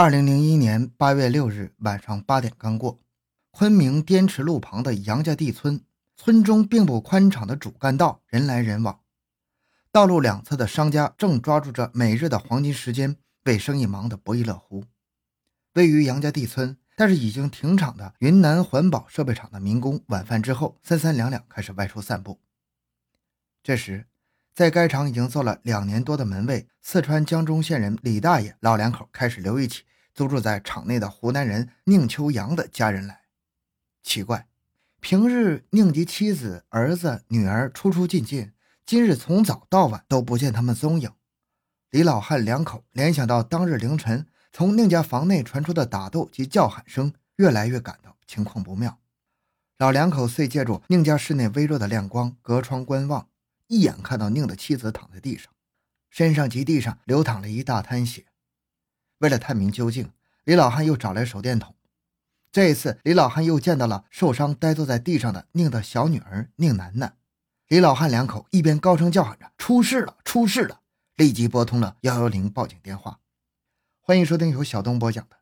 二零零一年八月六日晚上八点刚过，昆明滇池路旁的杨家地村，村中并不宽敞的主干道人来人往，道路两侧的商家正抓住着每日的黄金时间，为生意忙得不亦乐乎。位于杨家地村，但是已经停产的云南环保设备厂的民工，晚饭之后三三两两开始外出散步。这时，在该厂已经做了两年多的门卫，四川江中县人李大爷老两口开始留意起租住在厂内的湖南人宁秋阳的家人来。奇怪，平日宁及妻子、儿子、女儿出出进进，今日从早到晚都不见他们踪影。李老汉两口联想到当日凌晨从宁家房内传出的打斗及叫喊声，越来越感到情况不妙。老两口遂借助宁家室内微弱的亮光，隔窗观望。一眼看到宁的妻子躺在地上，身上及地上流淌了一大滩血。为了探明究竟，李老汉又找来手电筒。这一次，李老汉又见到了受伤呆坐在地上的宁的小女儿宁楠楠。李老汉两口一边高声叫喊着“出事了，出事了”，立即拨通了幺幺零报警电话。欢迎收听由小东播讲的《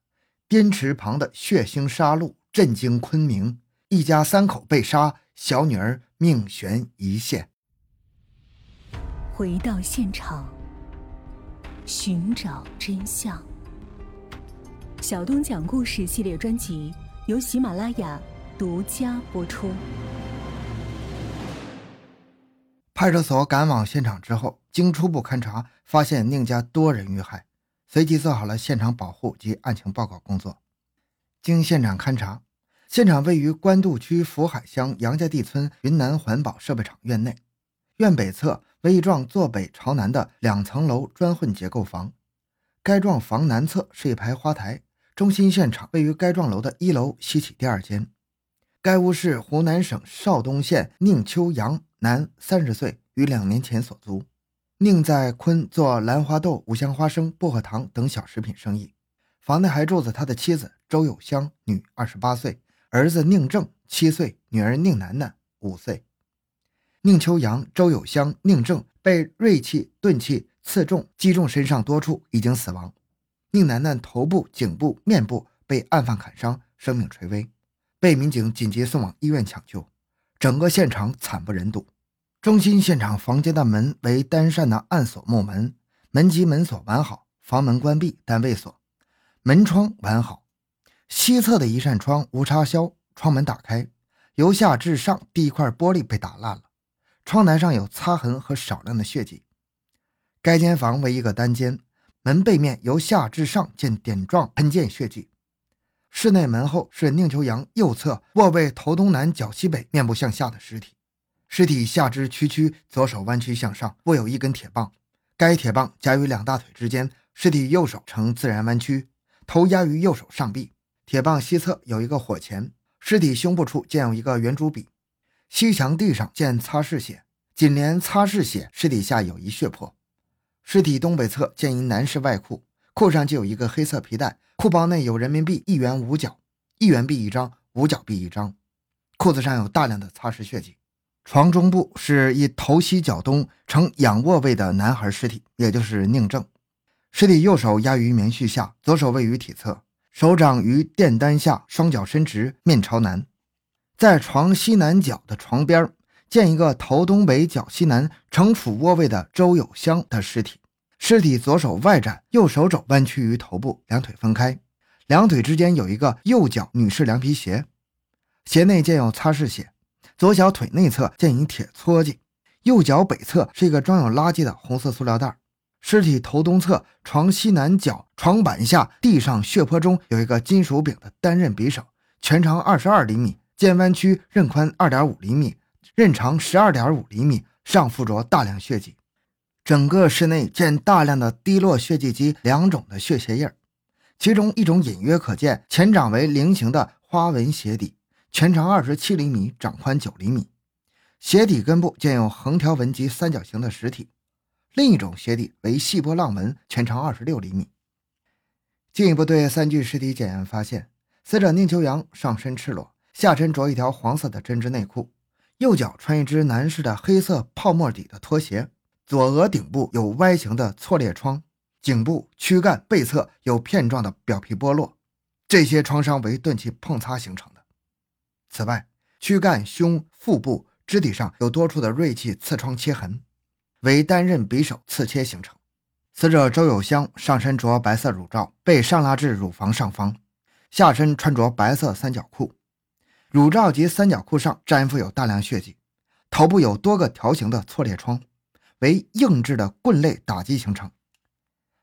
滇池旁的血腥杀戮》，震惊昆明，一家三口被杀，小女儿命悬一线。回到现场，寻找真相。小东讲故事系列专辑由喜马拉雅独家播出。派出所赶往现场之后，经初步勘查，发现宁家多人遇害，随即做好了现场保护及案情报告工作。经现场勘查，现场位于官渡区福海乡杨家地村云南环保设备厂院内，院北侧。为一幢坐北朝南的两层楼砖混结构房，该幢房南侧是一排花台。中心现场位于该幢楼的一楼西起第二间。该屋是湖南省邵东县宁秋阳，男，三十岁，于两年前所租。宁在昆做兰花豆、五香花生、薄荷糖等小食品生意。房内还住着他的妻子周有香，女，二十八岁，儿子宁正，七岁，女儿宁楠楠，五岁。宁秋阳、周有香、宁正被锐器、钝器刺中，击中身上多处，已经死亡。宁楠楠头部、颈部、面部被案犯砍伤，生命垂危，被民警紧急送往医院抢救。整个现场惨不忍睹。中心现场房间的门为单扇的暗锁木门，门及门锁完好，房门关闭但未锁，门窗完好。西侧的一扇窗无插销，窗门打开，由下至上第一块玻璃被打烂了。窗台上有擦痕和少量的血迹。该间房为一个单间，门背面由下至上见点状喷溅血迹。室内门后是宁秋阳右侧卧位头东南脚西北面部向下的尸体，尸体下肢屈曲，左手弯曲向上，握有一根铁棒，该铁棒夹于两大腿之间。尸体右手呈自然弯曲，头压于右手上臂，铁棒西侧有一个火钳。尸体胸部处见有一个圆珠笔。西墙地上见擦拭血，紧连擦拭血，尸体下有一血泊。尸体东北侧见一男士外裤，裤上就有一个黑色皮带，裤包内有人民币一元五角，一元币一张，五角币一张。裤子上有大量的擦拭血迹。床中部是一头西脚东呈仰卧位的男孩尸体，也就是宁正。尸体右手压于棉絮下，左手位于体侧，手掌于垫单下，双脚伸直，面朝南。在床西南角的床边，见一个头东北脚西南呈俯卧位的周有香的尸体。尸体左手外展，右手肘弯曲于头部，两腿分开，两腿之间有一个右脚女士凉皮鞋，鞋内见有擦拭血。左小腿内侧见一铁撮箕，右脚北侧是一个装有垃圾的红色塑料袋。尸体头东侧床西南角床板下地上血泊中有一个金属柄的单刃匕首，全长二十二厘米。剑弯曲，刃宽二点五厘米，刃长十二点五厘米，上附着大量血迹。整个室内见大量的滴落血迹及两种的血鞋印其中一种隐约可见，前掌为菱形的花纹鞋底，全长二十七厘米，掌宽九厘米。鞋底根部见有横条纹及三角形的实体。另一种鞋底为细波浪纹，全长二十六厘米。进一步对三具尸体检验发现，死者宁秋阳上身赤裸。下身着一条黄色的针织内裤，右脚穿一只男士的黑色泡沫底的拖鞋，左额顶部有 Y 形的挫裂创，颈部、躯干、背侧有片状的表皮剥落，这些创伤为钝器碰擦形成的。此外，躯干、胸、腹部、肢体上有多处的锐器刺创切痕，为单刃匕首刺切形成。死者周有香上身着白色乳罩，被上拉至乳房上方，下身穿着白色三角裤，乳罩及三角裤上粘附有大量血迹，头部有多个条形的挫裂创，为硬质的棍类打击形成。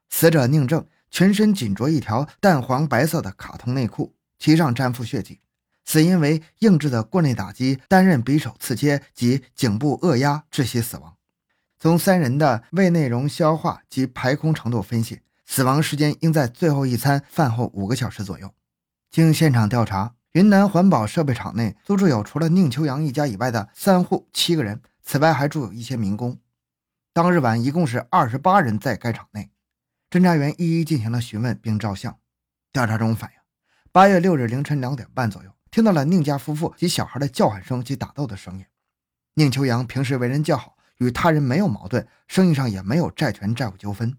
死者宁正全身仅着一条淡黄白色的卡通内裤，其上粘附血迹。死因为硬质的棍类打击、单刃匕首刺切及颈部扼压窒息死亡。从三人的胃内容消化及排空程度分析，死亡时间应在最后一餐饭后五个小时左右。经现场调查，云南环保设备厂内租住有除了宁秋阳一家以外的三户七个人，此外还住有一些民工。当日晚一共是二十八人在该厂内。侦查员一一进行了询问并照相。调查中反映，八月六日凌晨两点半左右。听到了宁家夫妇及小孩的叫喊声及打斗的声音。宁秋阳平时为人较好，与他人没有矛盾，生意上也没有债权债务纠纷。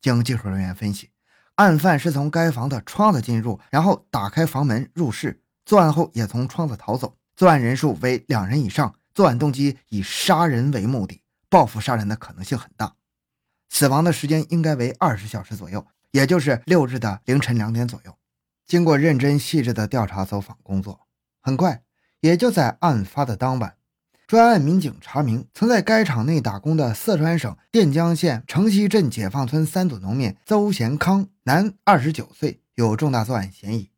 经技术人员分析，案犯是从该房的窗子进入，然后打开房门入室，作案后也从窗子逃走。作案人数为两人以上，作案动机以杀人为目的，报复杀人的可能性很大。死亡的时间应该为二十小时左右，也就是六日的凌晨两点左右。经过认真细致的调查走访工作，很快，也就在案发的当晚，专案民警查明，曾在该厂内打工的四川省垫江县城西镇解放村三组农民邹贤康，男，二十九岁，有重大作案嫌疑。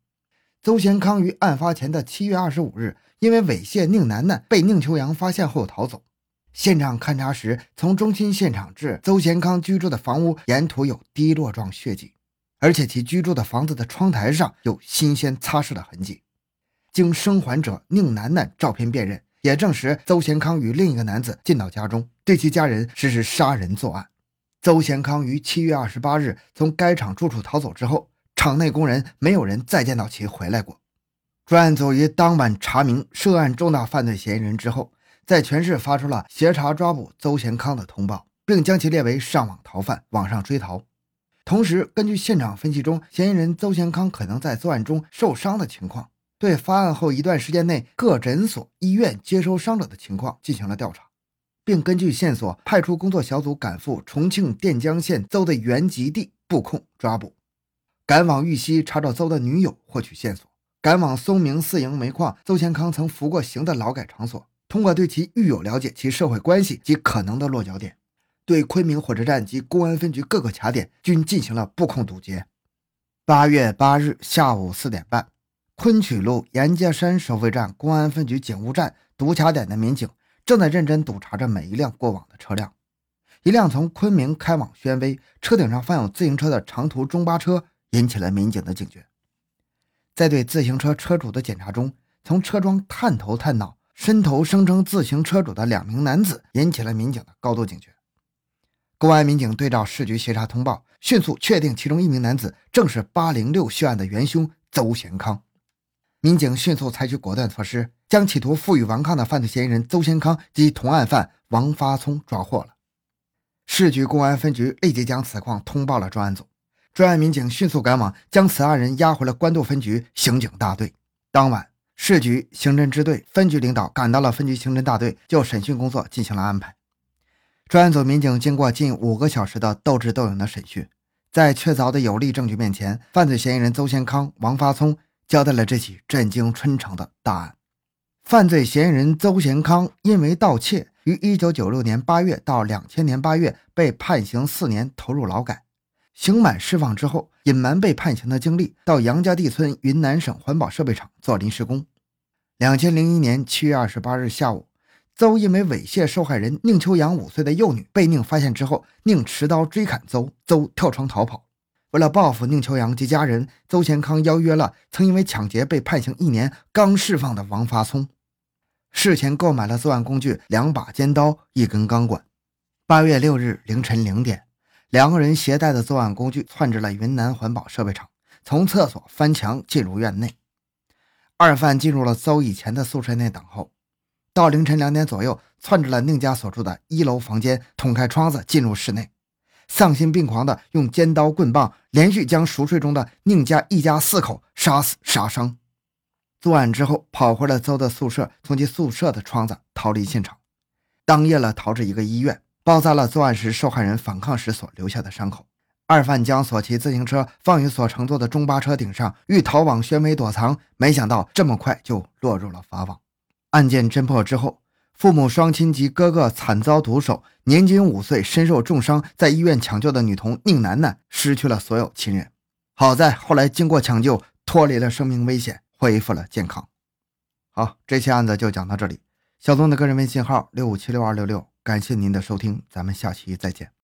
邹贤康于案发前的七月二十五日，因为猥亵宁楠楠被宁秋阳发现后逃走。现场勘查时，从中心现场至邹贤康居住的房屋沿途有滴落状血迹。而且其居住的房子的窗台上有新鲜擦拭的痕迹，经生还者宁楠楠照片辨认，也证实邹贤康与另一个男子进到家中，对其家人实施杀人作案。邹贤康于七月二十八日从该厂住处逃走之后，厂内工人没有人再见到其回来过。专案组于当晚查明涉案重大犯罪嫌疑人之后，在全市发出了协查抓捕邹贤康的通报，并将其列为上网逃犯，网上追逃。同时，根据现场分析中嫌疑人邹贤康可能在作案中受伤的情况，对发案后一段时间内各诊所、医院接收伤者的情况进行了调查，并根据线索派出工作小组赶赴重庆垫江县邹的原籍地布控抓捕，赶往玉溪查找邹的女友获取线索，赶往松明四营煤矿邹贤康曾服过刑的劳改场所，通过对其狱友了解其社会关系及可能的落脚点。对昆明火车站及公安分局各个卡点均进行了布控堵截。八月八日下午四点半，昆曲路严家山收费站公安分局警务站堵卡点的民警正在认真堵查着每一辆过往的车辆。一辆从昆明开往宣威、车顶上放有自行车的长途中巴车引起了民警的警觉。在对自行车车主的检查中，从车窗探头探脑、伸头声称自行车主的两名男子引起了民警的高度警觉。公安民警对照市局协查通报，迅速确定其中一名男子正是八零六血案的元凶邹贤康。民警迅速采取果断措施，将企图负隅顽抗的犯罪嫌疑人邹先康及同案犯王发聪抓获了。市局公安分局立即将此况通报了专案组，专案民警迅速赶往，将此案人押回了官渡分局刑警大队。当晚，市局刑侦支队分局领导赶到了分局刑侦大队，就审讯工作进行了安排。专案组民警经过近五个小时的斗智斗勇的审讯，在确凿的有力证据面前，犯罪嫌疑人邹先康、王发聪交代了这起震惊春城的大案。犯罪嫌疑人邹贤康因为盗窃，于1996年8月到2000年8月被判刑四年，投入劳改。刑满释放之后，隐瞒被判刑的经历，到杨家地村云南省环保设备厂做临时工。2001年7月28日下午。邹因为猥亵受害人宁秋阳五岁的幼女被宁发现之后，宁持刀追砍邹，邹跳窗逃跑。为了报复宁秋阳及家人，邹贤康邀约了曾因为抢劫被判刑一年、刚释放的王发聪，事前购买了作案工具两把尖刀、一根钢管。八月六日凌晨零点，两个人携带的作案工具窜至了云南环保设备厂，从厕所翻墙进入院内。二犯进入了邹以前的宿舍内等候。到凌晨两点左右，窜至了宁家所住的一楼房间，捅开窗子进入室内。丧心病狂地用尖刀、棍棒连续将熟睡中的宁家一家四口杀死、杀伤。作案之后，跑回了邹的宿舍，从其宿舍的窗子逃离现场。当夜了，逃至一个医院，包扎了作案时受害人反抗时所留下的伤口。二犯将所骑自行车放于所乘坐的中巴车顶上，欲逃往宣威躲藏，没想到这么快就落入了法网。案件侦破之后，父母双亲及哥哥惨遭毒手，年仅五岁、身受重伤，在医院抢救的女童宁楠楠失去了所有亲人。好在后来经过抢救，脱离了生命危险，恢复了健康。好，这期案子就讲到这里。小东的个人微信号六五七六二六六，感谢您的收听，咱们下期再见。